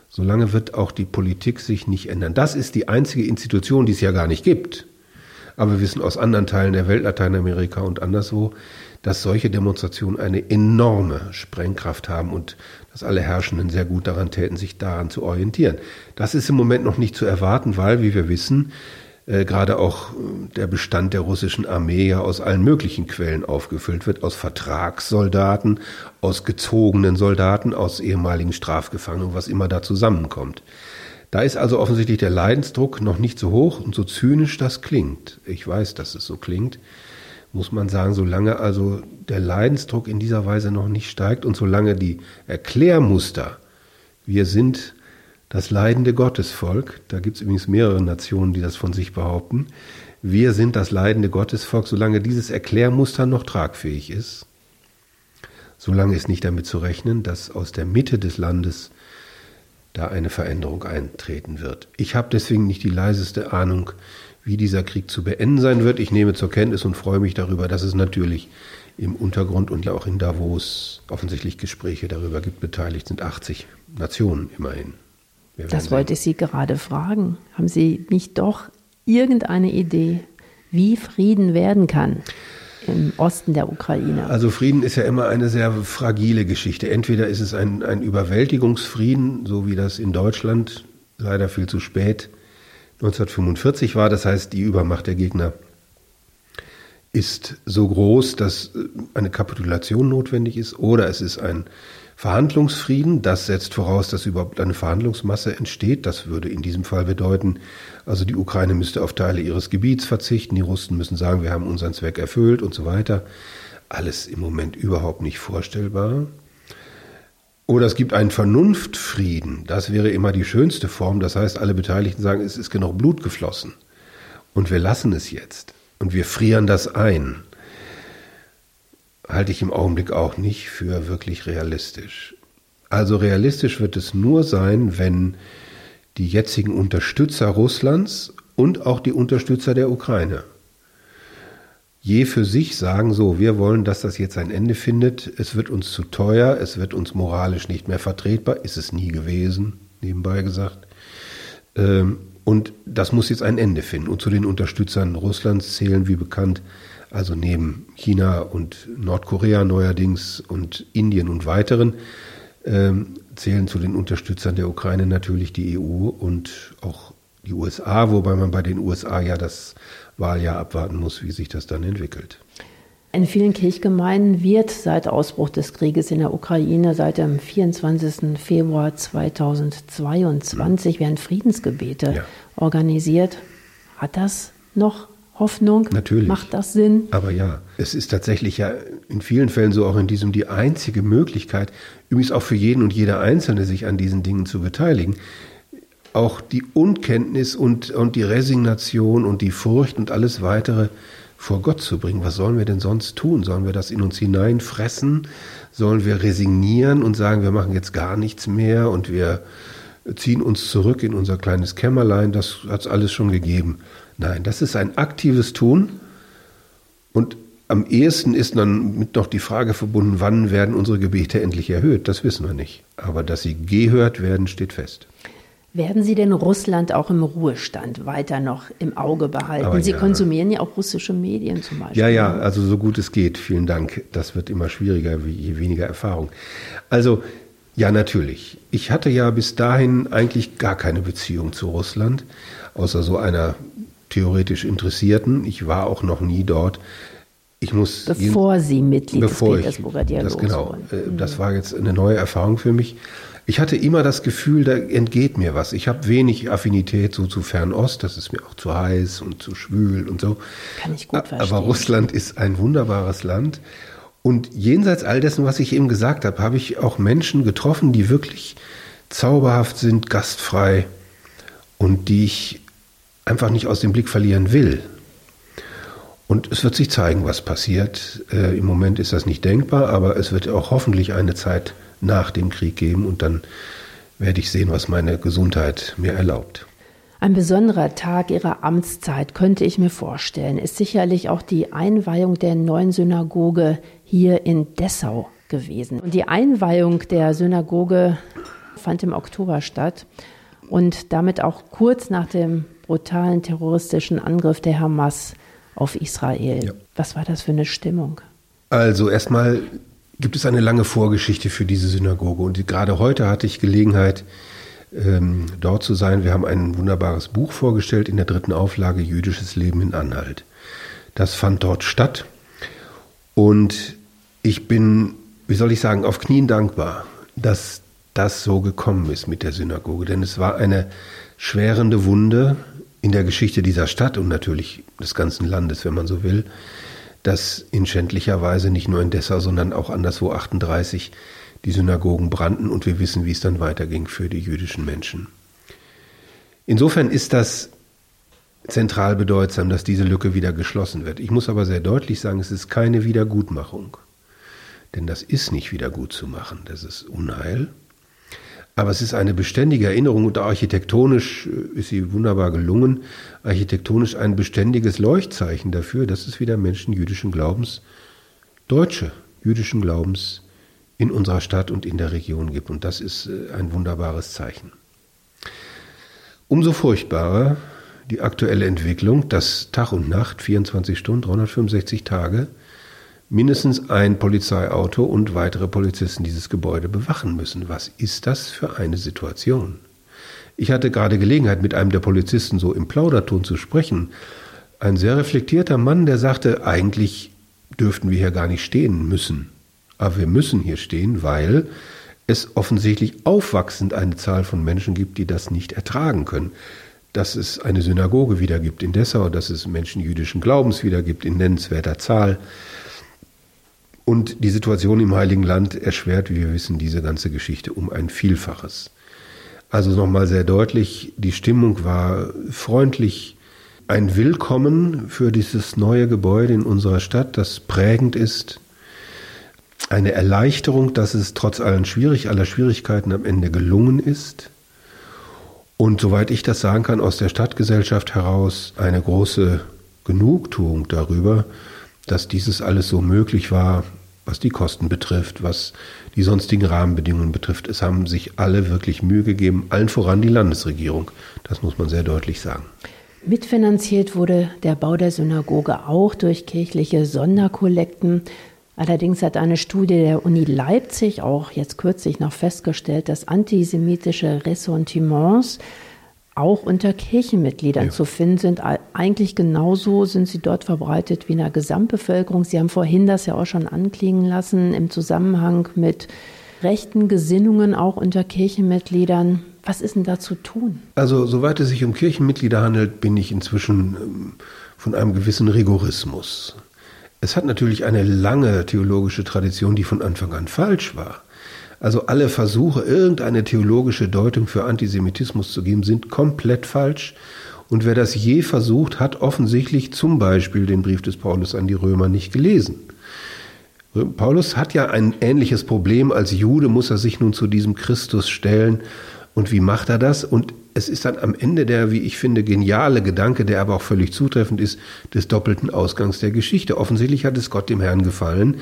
solange wird auch die Politik sich nicht ändern. Das ist die einzige Institution, die es ja gar nicht gibt. Aber wir wissen aus anderen Teilen der Welt, Lateinamerika und anderswo, dass solche Demonstrationen eine enorme Sprengkraft haben und dass alle Herrschenden sehr gut daran täten, sich daran zu orientieren. Das ist im Moment noch nicht zu erwarten, weil, wie wir wissen, äh, gerade auch äh, der Bestand der russischen Armee ja aus allen möglichen Quellen aufgefüllt wird, aus Vertragssoldaten, aus gezogenen Soldaten, aus ehemaligen Strafgefangenen, was immer da zusammenkommt. Da ist also offensichtlich der Leidensdruck noch nicht so hoch und so zynisch das klingt. Ich weiß, dass es so klingt muss man sagen, solange also der Leidensdruck in dieser Weise noch nicht steigt und solange die Erklärmuster, wir sind das leidende Gottesvolk, da gibt es übrigens mehrere Nationen, die das von sich behaupten, wir sind das leidende Gottesvolk, solange dieses Erklärmuster noch tragfähig ist, solange ist nicht damit zu rechnen, dass aus der Mitte des Landes da eine Veränderung eintreten wird. Ich habe deswegen nicht die leiseste Ahnung, wie dieser Krieg zu beenden sein wird. Ich nehme zur Kenntnis und freue mich darüber, dass es natürlich im Untergrund und ja auch in Davos offensichtlich Gespräche darüber gibt. Beteiligt sind 80 Nationen immerhin. Das wollte ich Sie gerade fragen. Haben Sie nicht doch irgendeine Idee, wie Frieden werden kann? im Osten der Ukraine. Also Frieden ist ja immer eine sehr fragile Geschichte. Entweder ist es ein, ein Überwältigungsfrieden, so wie das in Deutschland leider viel zu spät 1945 war. Das heißt, die Übermacht der Gegner ist so groß, dass eine Kapitulation notwendig ist. Oder es ist ein Verhandlungsfrieden. Das setzt voraus, dass überhaupt eine Verhandlungsmasse entsteht. Das würde in diesem Fall bedeuten, also die Ukraine müsste auf Teile ihres Gebiets verzichten, die Russen müssen sagen, wir haben unseren Zweck erfüllt und so weiter. Alles im Moment überhaupt nicht vorstellbar. Oder es gibt einen Vernunftfrieden. Das wäre immer die schönste Form. Das heißt, alle Beteiligten sagen, es ist genug Blut geflossen. Und wir lassen es jetzt. Und wir frieren das ein halte ich im Augenblick auch nicht für wirklich realistisch. Also realistisch wird es nur sein, wenn die jetzigen Unterstützer Russlands und auch die Unterstützer der Ukraine je für sich sagen, so, wir wollen, dass das jetzt ein Ende findet, es wird uns zu teuer, es wird uns moralisch nicht mehr vertretbar, ist es nie gewesen, nebenbei gesagt. Ähm, und das muss jetzt ein Ende finden. Und zu den Unterstützern Russlands zählen, wie bekannt, also neben China und Nordkorea neuerdings und Indien und weiteren, ähm, zählen zu den Unterstützern der Ukraine natürlich die EU und auch die USA, wobei man bei den USA ja das Wahljahr abwarten muss, wie sich das dann entwickelt. In vielen Kirchgemeinden wird seit Ausbruch des Krieges in der Ukraine seit dem 24. Februar 2022 werden Friedensgebete ja. organisiert. Hat das noch Hoffnung? Natürlich. Macht das Sinn? Aber ja, es ist tatsächlich ja in vielen Fällen so, auch in diesem die einzige Möglichkeit, übrigens auch für jeden und jede Einzelne, sich an diesen Dingen zu beteiligen. Auch die Unkenntnis und, und die Resignation und die Furcht und alles weitere vor Gott zu bringen. Was sollen wir denn sonst tun? Sollen wir das in uns hineinfressen? Sollen wir resignieren und sagen, wir machen jetzt gar nichts mehr und wir ziehen uns zurück in unser kleines Kämmerlein? Das hat es alles schon gegeben. Nein, das ist ein aktives Tun und am ehesten ist dann mit noch die Frage verbunden, wann werden unsere Gebete endlich erhöht? Das wissen wir nicht. Aber dass sie gehört werden, steht fest. Werden Sie denn Russland auch im Ruhestand weiter noch im Auge behalten? Aber Sie ja. konsumieren ja auch russische Medien zum Beispiel. Ja, ja, also so gut es geht. Vielen Dank. Das wird immer schwieriger, je weniger Erfahrung. Also, ja, natürlich. Ich hatte ja bis dahin eigentlich gar keine Beziehung zu Russland, außer so einer theoretisch Interessierten. Ich war auch noch nie dort. Ich muss bevor Sie Mitglied bevor des Petersburger Dialogs das genau, wurden. Äh, das war jetzt eine neue Erfahrung für mich. Ich hatte immer das Gefühl, da entgeht mir was. Ich habe wenig Affinität so zu Fernost, das ist mir auch zu heiß und zu schwül und so. Kann ich gut verstehen. Aber Russland ist ein wunderbares Land. Und jenseits all dessen, was ich eben gesagt habe, habe ich auch Menschen getroffen, die wirklich zauberhaft sind, gastfrei und die ich einfach nicht aus dem Blick verlieren will. Und es wird sich zeigen, was passiert. Äh, Im Moment ist das nicht denkbar, aber es wird auch hoffentlich eine Zeit nach dem Krieg geben und dann werde ich sehen, was meine Gesundheit mir erlaubt. Ein besonderer Tag Ihrer Amtszeit könnte ich mir vorstellen, ist sicherlich auch die Einweihung der neuen Synagoge hier in Dessau gewesen. Und die Einweihung der Synagoge fand im Oktober statt und damit auch kurz nach dem brutalen terroristischen Angriff der Hamas auf Israel. Ja. Was war das für eine Stimmung? Also erstmal gibt es eine lange Vorgeschichte für diese Synagoge. Und gerade heute hatte ich Gelegenheit, ähm, dort zu sein. Wir haben ein wunderbares Buch vorgestellt in der dritten Auflage Jüdisches Leben in Anhalt. Das fand dort statt. Und ich bin, wie soll ich sagen, auf Knien dankbar, dass das so gekommen ist mit der Synagoge. Denn es war eine schwerende Wunde in der Geschichte dieser Stadt und natürlich des ganzen Landes, wenn man so will dass in schändlicher Weise nicht nur in Dessau, sondern auch anderswo 38 die Synagogen brannten und wir wissen, wie es dann weiterging für die jüdischen Menschen. Insofern ist das zentral bedeutsam, dass diese Lücke wieder geschlossen wird. Ich muss aber sehr deutlich sagen, es ist keine Wiedergutmachung. Denn das ist nicht wieder gut zu machen, das ist Unheil. Aber es ist eine beständige Erinnerung und architektonisch äh, ist sie wunderbar gelungen. Architektonisch ein beständiges Leuchtzeichen dafür, dass es wieder Menschen jüdischen Glaubens, Deutsche jüdischen Glaubens in unserer Stadt und in der Region gibt. Und das ist äh, ein wunderbares Zeichen. Umso furchtbarer die aktuelle Entwicklung, dass Tag und Nacht, 24 Stunden, 365 Tage, mindestens ein Polizeiauto und weitere Polizisten dieses Gebäude bewachen müssen. Was ist das für eine Situation? Ich hatte gerade Gelegenheit, mit einem der Polizisten so im Plauderton zu sprechen. Ein sehr reflektierter Mann, der sagte, eigentlich dürften wir hier gar nicht stehen müssen. Aber wir müssen hier stehen, weil es offensichtlich aufwachsend eine Zahl von Menschen gibt, die das nicht ertragen können. Dass es eine Synagoge wieder gibt in Dessau, dass es Menschen jüdischen Glaubens wieder gibt in nennenswerter Zahl. Und die Situation im Heiligen Land erschwert, wie wir wissen, diese ganze Geschichte um ein Vielfaches. Also nochmal sehr deutlich, die Stimmung war freundlich, ein Willkommen für dieses neue Gebäude in unserer Stadt, das prägend ist, eine Erleichterung, dass es trotz allen Schwierig, aller Schwierigkeiten am Ende gelungen ist. Und soweit ich das sagen kann, aus der Stadtgesellschaft heraus eine große Genugtuung darüber, dass dieses alles so möglich war, was die Kosten betrifft, was die sonstigen Rahmenbedingungen betrifft. Es haben sich alle wirklich Mühe gegeben, allen voran die Landesregierung. Das muss man sehr deutlich sagen. Mitfinanziert wurde der Bau der Synagoge auch durch kirchliche Sonderkollekten. Allerdings hat eine Studie der Uni Leipzig auch jetzt kürzlich noch festgestellt, dass antisemitische Ressentiments auch unter Kirchenmitgliedern ja. zu finden sind. Eigentlich genauso sind sie dort verbreitet wie in der Gesamtbevölkerung. Sie haben vorhin das ja auch schon anklingen lassen im Zusammenhang mit rechten Gesinnungen auch unter Kirchenmitgliedern. Was ist denn da zu tun? Also, soweit es sich um Kirchenmitglieder handelt, bin ich inzwischen ähm, von einem gewissen Rigorismus. Es hat natürlich eine lange theologische Tradition, die von Anfang an falsch war. Also alle Versuche, irgendeine theologische Deutung für Antisemitismus zu geben, sind komplett falsch. Und wer das je versucht, hat offensichtlich zum Beispiel den Brief des Paulus an die Römer nicht gelesen. Paulus hat ja ein ähnliches Problem. Als Jude muss er sich nun zu diesem Christus stellen. Und wie macht er das? Und es ist dann am Ende der, wie ich finde, geniale Gedanke, der aber auch völlig zutreffend ist, des doppelten Ausgangs der Geschichte. Offensichtlich hat es Gott dem Herrn gefallen,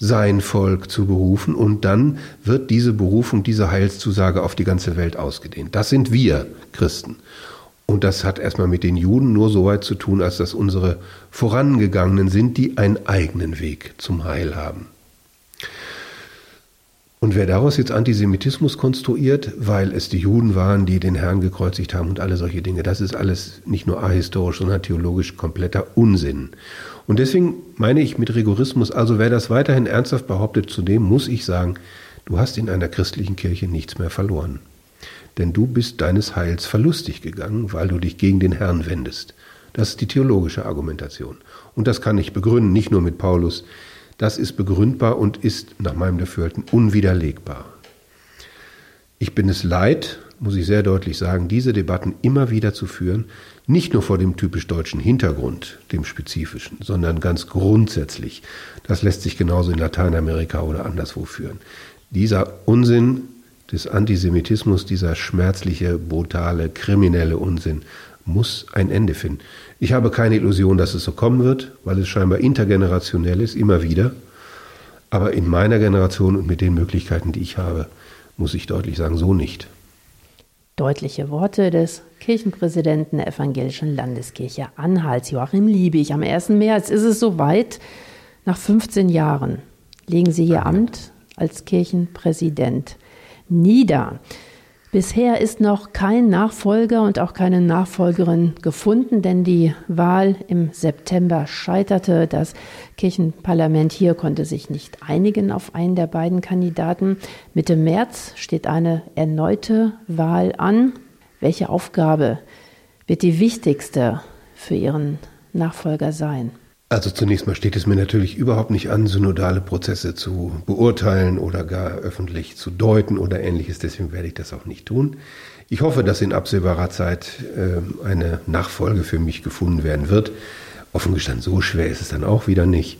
sein Volk zu berufen und dann wird diese Berufung, diese Heilszusage auf die ganze Welt ausgedehnt. Das sind wir Christen. Und das hat erstmal mit den Juden nur so weit zu tun, als dass unsere Vorangegangenen sind, die einen eigenen Weg zum Heil haben. Und wer daraus jetzt Antisemitismus konstruiert, weil es die Juden waren, die den Herrn gekreuzigt haben und alle solche Dinge, das ist alles nicht nur ahistorisch, sondern theologisch kompletter Unsinn. Und deswegen meine ich mit Rigorismus, also wer das weiterhin ernsthaft behauptet, zu dem muss ich sagen, du hast in einer christlichen Kirche nichts mehr verloren. Denn du bist deines Heils verlustig gegangen, weil du dich gegen den Herrn wendest. Das ist die theologische Argumentation. Und das kann ich begründen, nicht nur mit Paulus, das ist begründbar und ist nach meinem Dafürhalten unwiderlegbar. Ich bin es leid, muss ich sehr deutlich sagen, diese Debatten immer wieder zu führen, nicht nur vor dem typisch deutschen Hintergrund, dem spezifischen, sondern ganz grundsätzlich. Das lässt sich genauso in Lateinamerika oder anderswo führen. Dieser Unsinn des Antisemitismus, dieser schmerzliche, brutale, kriminelle Unsinn muss ein Ende finden. Ich habe keine Illusion, dass es so kommen wird, weil es scheinbar intergenerationell ist, immer wieder. Aber in meiner Generation und mit den Möglichkeiten, die ich habe, muss ich deutlich sagen, so nicht. Deutliche Worte des Kirchenpräsidenten der Evangelischen Landeskirche Anhalts, Joachim Liebig. Am 1. März ist es soweit. Nach 15 Jahren legen Sie Ihr Amt als Kirchenpräsident nieder. Bisher ist noch kein Nachfolger und auch keine Nachfolgerin gefunden, denn die Wahl im September scheiterte. Das Kirchenparlament hier konnte sich nicht einigen auf einen der beiden Kandidaten. Mitte März steht eine erneute Wahl an. Welche Aufgabe wird die wichtigste für Ihren Nachfolger sein? Also zunächst mal steht es mir natürlich überhaupt nicht an, synodale Prozesse zu beurteilen oder gar öffentlich zu deuten oder ähnliches. Deswegen werde ich das auch nicht tun. Ich hoffe, dass in absehbarer Zeit äh, eine Nachfolge für mich gefunden werden wird. Offen gestanden, so schwer ist es dann auch wieder nicht.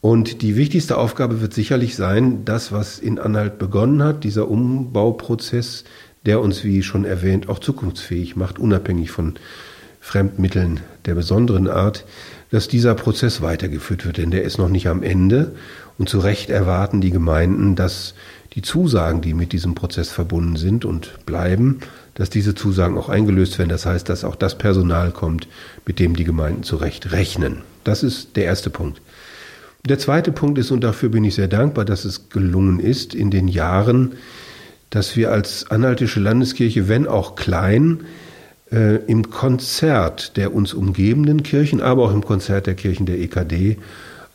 Und die wichtigste Aufgabe wird sicherlich sein, das, was in Anhalt begonnen hat, dieser Umbauprozess, der uns, wie schon erwähnt, auch zukunftsfähig macht, unabhängig von Fremdmitteln der besonderen Art, dass dieser Prozess weitergeführt wird, denn der ist noch nicht am Ende. Und zu Recht erwarten die Gemeinden, dass die Zusagen, die mit diesem Prozess verbunden sind und bleiben, dass diese Zusagen auch eingelöst werden. Das heißt, dass auch das Personal kommt, mit dem die Gemeinden zu Recht rechnen. Das ist der erste Punkt. Der zweite Punkt ist, und dafür bin ich sehr dankbar, dass es gelungen ist, in den Jahren, dass wir als Anhaltische Landeskirche, wenn auch klein, äh, im Konzert der uns umgebenden Kirchen, aber auch im Konzert der Kirchen der EKD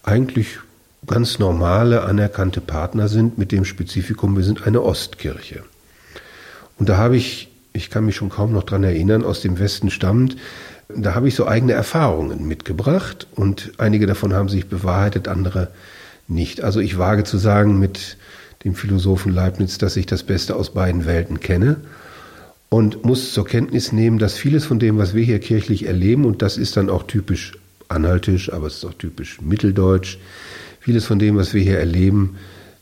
eigentlich ganz normale, anerkannte Partner sind mit dem Spezifikum, wir sind eine Ostkirche. Und da habe ich, ich kann mich schon kaum noch dran erinnern, aus dem Westen stammend, da habe ich so eigene Erfahrungen mitgebracht und einige davon haben sich bewahrheitet, andere nicht. Also ich wage zu sagen mit dem Philosophen Leibniz, dass ich das Beste aus beiden Welten kenne und muss zur Kenntnis nehmen, dass vieles von dem, was wir hier kirchlich erleben, und das ist dann auch typisch anhaltisch, aber es ist auch typisch mitteldeutsch, vieles von dem, was wir hier erleben,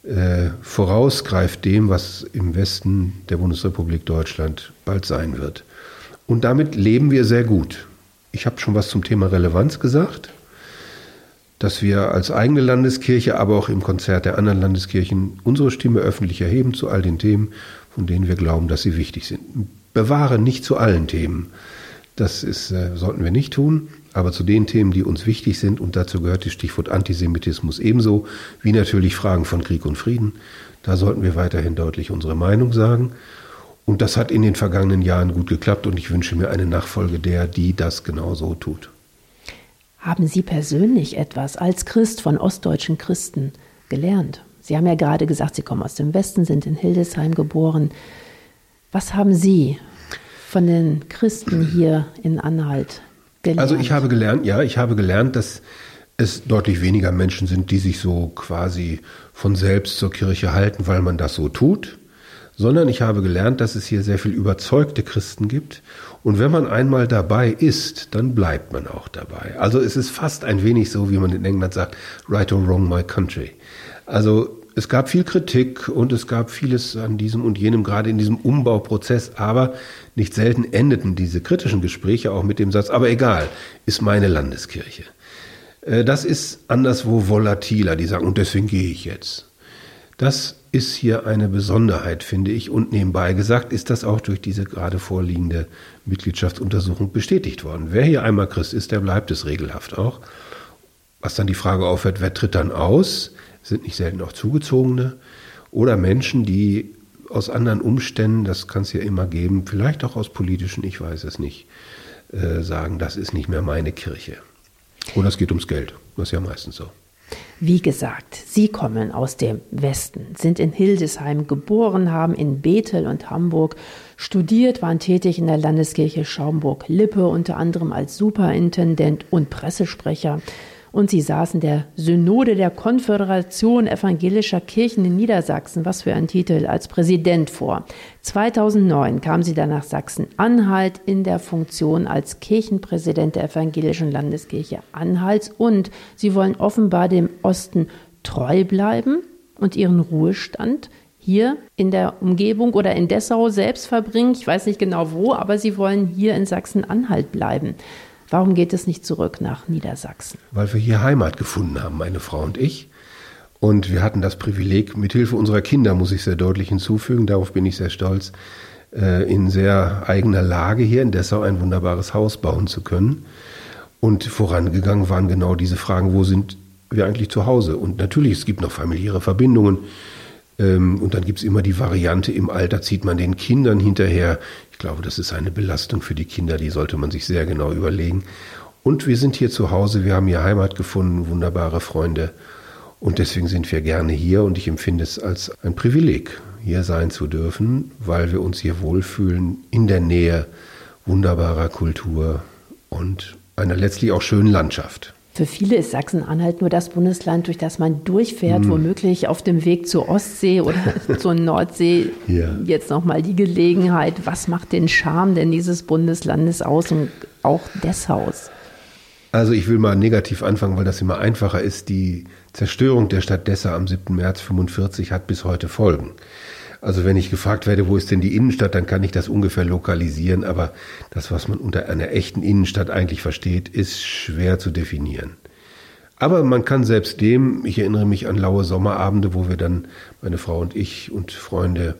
äh, vorausgreift dem, was im Westen der Bundesrepublik Deutschland bald sein wird. Und damit leben wir sehr gut. Ich habe schon was zum Thema Relevanz gesagt, dass wir als eigene Landeskirche, aber auch im Konzert der anderen Landeskirchen unsere Stimme öffentlich erheben zu all den Themen, von denen wir glauben, dass sie wichtig sind. Bewahre nicht zu allen Themen. Das ist, äh, sollten wir nicht tun, aber zu den Themen, die uns wichtig sind, und dazu gehört das Stichwort Antisemitismus ebenso, wie natürlich Fragen von Krieg und Frieden, da sollten wir weiterhin deutlich unsere Meinung sagen. Und das hat in den vergangenen Jahren gut geklappt und ich wünsche mir eine Nachfolge der, die das genauso tut. Haben Sie persönlich etwas als Christ von ostdeutschen Christen gelernt? Sie haben ja gerade gesagt, Sie kommen aus dem Westen, sind in Hildesheim geboren. Was haben Sie von den Christen hier in Anhalt gelernt? Also ich habe gelernt, ja, ich habe gelernt, dass es deutlich weniger Menschen sind, die sich so quasi von selbst zur Kirche halten, weil man das so tut sondern ich habe gelernt, dass es hier sehr viel überzeugte Christen gibt. Und wenn man einmal dabei ist, dann bleibt man auch dabei. Also es ist fast ein wenig so, wie man in England sagt, right or wrong my country. Also es gab viel Kritik und es gab vieles an diesem und jenem, gerade in diesem Umbauprozess, aber nicht selten endeten diese kritischen Gespräche auch mit dem Satz, aber egal, ist meine Landeskirche. Äh, das ist anderswo volatiler, die sagen, und deswegen gehe ich jetzt. Das ist hier eine Besonderheit, finde ich. Und nebenbei gesagt ist das auch durch diese gerade vorliegende Mitgliedschaftsuntersuchung bestätigt worden. Wer hier einmal Christ ist, der bleibt es regelhaft auch. Was dann die Frage aufhört, wer tritt dann aus? Sind nicht selten auch Zugezogene oder Menschen, die aus anderen Umständen, das kann es ja immer geben, vielleicht auch aus politischen, ich weiß es nicht, äh, sagen, das ist nicht mehr meine Kirche. Oder es geht ums Geld. Das ist ja meistens so. Wie gesagt, Sie kommen aus dem Westen, sind in Hildesheim geboren, haben in Bethel und Hamburg studiert, waren tätig in der Landeskirche Schaumburg-Lippe, unter anderem als Superintendent und Pressesprecher und sie saßen der Synode der Konföderation evangelischer Kirchen in Niedersachsen, was für ein Titel, als Präsident vor. 2009 kam sie dann nach Sachsen-Anhalt in der Funktion als Kirchenpräsident der evangelischen Landeskirche Anhalts und sie wollen offenbar dem Osten treu bleiben und ihren Ruhestand hier in der Umgebung oder in Dessau selbst verbringen. Ich weiß nicht genau wo, aber sie wollen hier in Sachsen-Anhalt bleiben. Warum geht es nicht zurück nach Niedersachsen? Weil wir hier Heimat gefunden haben, meine Frau und ich. Und wir hatten das Privileg, mithilfe unserer Kinder, muss ich sehr deutlich hinzufügen, darauf bin ich sehr stolz, äh, in sehr eigener Lage hier in Dessau ein wunderbares Haus bauen zu können. Und vorangegangen waren genau diese Fragen, wo sind wir eigentlich zu Hause? Und natürlich, es gibt noch familiäre Verbindungen. Ähm, und dann gibt es immer die Variante, im Alter zieht man den Kindern hinterher. Ich glaube, das ist eine Belastung für die Kinder, die sollte man sich sehr genau überlegen. Und wir sind hier zu Hause, wir haben hier Heimat gefunden, wunderbare Freunde. Und deswegen sind wir gerne hier und ich empfinde es als ein Privileg, hier sein zu dürfen, weil wir uns hier wohlfühlen in der Nähe wunderbarer Kultur und einer letztlich auch schönen Landschaft. Für viele ist Sachsen-Anhalt nur das Bundesland, durch das man durchfährt, hm. womöglich auf dem Weg zur Ostsee oder zur Nordsee. Ja. Jetzt nochmal die Gelegenheit, was macht den Charme denn dieses Bundeslandes aus und auch des Haus? Also ich will mal negativ anfangen, weil das immer einfacher ist. Die Zerstörung der Stadt Dessau am 7. März 45 hat bis heute Folgen. Also wenn ich gefragt werde, wo ist denn die Innenstadt, dann kann ich das ungefähr lokalisieren, aber das, was man unter einer echten Innenstadt eigentlich versteht, ist schwer zu definieren. Aber man kann selbst dem, ich erinnere mich an laue Sommerabende, wo wir dann, meine Frau und ich und Freunde,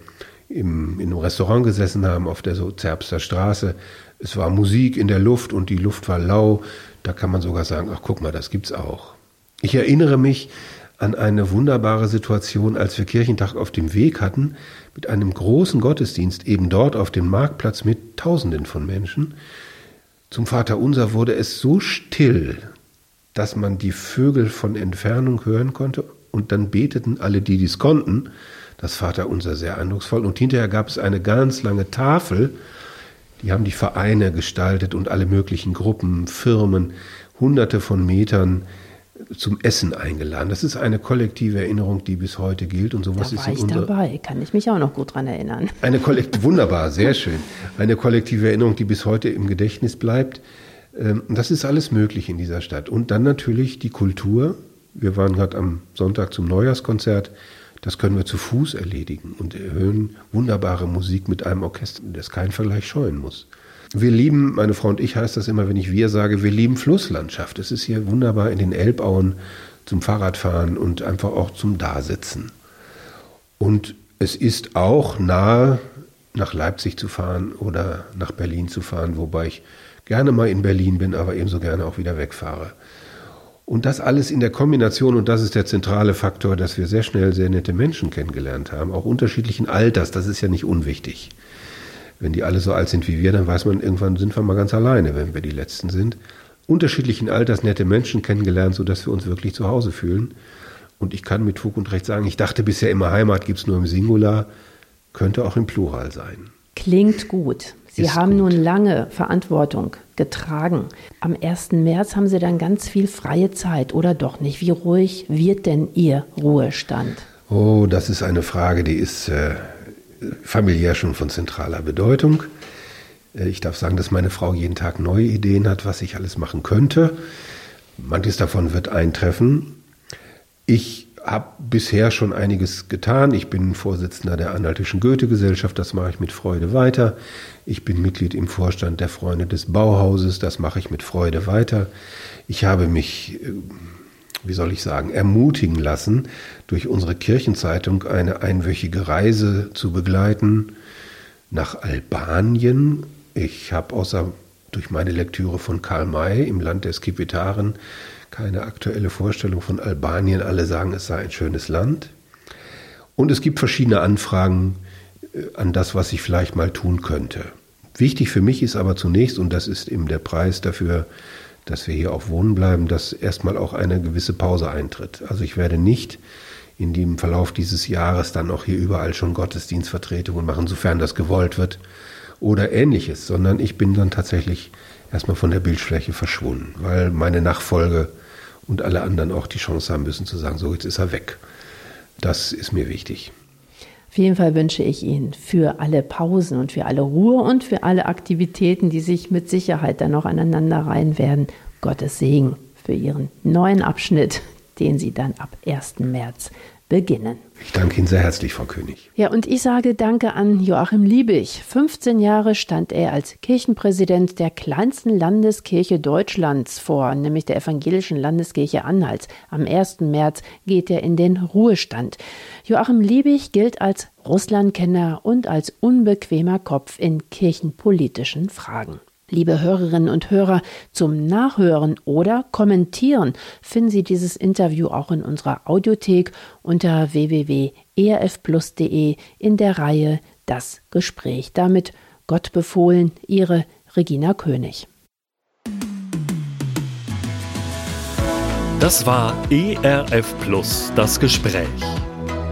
im, in einem Restaurant gesessen haben auf der so Zerbster Straße. Es war Musik in der Luft und die Luft war lau. Da kann man sogar sagen, ach guck mal, das gibt's auch. Ich erinnere mich an eine wunderbare Situation, als wir Kirchentag auf dem Weg hatten, mit einem großen Gottesdienst eben dort auf dem Marktplatz mit Tausenden von Menschen. Zum Vater Unser wurde es so still, dass man die Vögel von Entfernung hören konnte und dann beteten alle, die dies konnten, das Vater Unser sehr eindrucksvoll. Und hinterher gab es eine ganz lange Tafel, die haben die Vereine gestaltet und alle möglichen Gruppen, Firmen, hunderte von Metern zum Essen eingeladen. Das ist eine kollektive Erinnerung, die bis heute gilt und sowas da war ist ich dabei, kann ich mich auch noch gut dran erinnern. Eine kollektive, wunderbar, sehr schön. Eine kollektive Erinnerung, die bis heute im Gedächtnis bleibt. Ähm, das ist alles möglich in dieser Stadt. Und dann natürlich die Kultur. Wir waren gerade am Sonntag zum Neujahrskonzert. Das können wir zu Fuß erledigen und erhöhen wunderbare Musik mit einem Orchester, das keinen Vergleich scheuen muss. Wir lieben, meine Frau und ich heißt das immer, wenn ich wir sage, wir lieben Flusslandschaft. Es ist hier wunderbar in den Elbauen zum Fahrradfahren und einfach auch zum Dasitzen. Und es ist auch nahe, nach Leipzig zu fahren oder nach Berlin zu fahren, wobei ich gerne mal in Berlin bin, aber ebenso gerne auch wieder wegfahre. Und das alles in der Kombination, und das ist der zentrale Faktor, dass wir sehr schnell sehr nette Menschen kennengelernt haben, auch unterschiedlichen Alters, das ist ja nicht unwichtig wenn die alle so alt sind wie wir, dann weiß man, irgendwann sind wir mal ganz alleine, wenn wir die Letzten sind. Unterschiedlichen Alters nette Menschen kennengelernt, sodass wir uns wirklich zu Hause fühlen. Und ich kann mit Fug und Recht sagen, ich dachte bisher immer, Heimat gibt es nur im Singular, könnte auch im Plural sein. Klingt gut. Sie Ist haben gut. nun lange Verantwortung getragen. Am 1. März haben Sie dann ganz viel freie Zeit, oder doch nicht? Wie ruhig wird denn Ihr Ruhestand? Oh, das ist eine Frage, die ist äh, familiär schon von zentraler Bedeutung. Äh, ich darf sagen, dass meine Frau jeden Tag neue Ideen hat, was ich alles machen könnte. Manches davon wird eintreffen. Ich habe bisher schon einiges getan. Ich bin Vorsitzender der Anhaltischen Goethe-Gesellschaft, das mache ich mit Freude weiter. Ich bin Mitglied im Vorstand der Freunde des Bauhauses, das mache ich mit Freude weiter. Ich habe mich äh, wie soll ich sagen, ermutigen lassen, durch unsere Kirchenzeitung eine einwöchige Reise zu begleiten nach Albanien. Ich habe außer durch meine Lektüre von Karl May im Land der Skipetaren keine aktuelle Vorstellung von Albanien. Alle sagen, es sei ein schönes Land. Und es gibt verschiedene Anfragen äh, an das, was ich vielleicht mal tun könnte. Wichtig für mich ist aber zunächst, und das ist eben der Preis dafür, dass wir hier auch wohnen bleiben, dass erstmal auch eine gewisse Pause eintritt. Also ich werde nicht in dem Verlauf dieses Jahres dann auch hier überall schon Gottesdienstvertretungen machen, sofern das gewollt wird oder ähnliches, sondern ich bin dann tatsächlich erstmal von der Bildfläche verschwunden, weil meine Nachfolge und alle anderen auch die Chance haben müssen zu sagen, so jetzt ist er weg. Das ist mir wichtig. Auf jeden Fall wünsche ich Ihnen für alle Pausen und für alle Ruhe und für alle Aktivitäten, die sich mit Sicherheit dann noch aneinander reihen werden, Gottes Segen für Ihren neuen Abschnitt, den Sie dann ab 1. März beginnen. Ich danke Ihnen sehr herzlich, Frau König. Ja, und ich sage Danke an Joachim Liebig. 15 Jahre stand er als Kirchenpräsident der kleinsten Landeskirche Deutschlands vor, nämlich der evangelischen Landeskirche Anhalts. Am 1. März geht er in den Ruhestand. Joachim Liebig gilt als Russlandkenner und als unbequemer Kopf in kirchenpolitischen Fragen. Liebe Hörerinnen und Hörer, zum Nachhören oder Kommentieren finden Sie dieses Interview auch in unserer Audiothek unter www.erfplus.de in der Reihe Das Gespräch. Damit Gott befohlen, Ihre Regina König. Das war ERF Plus, das Gespräch.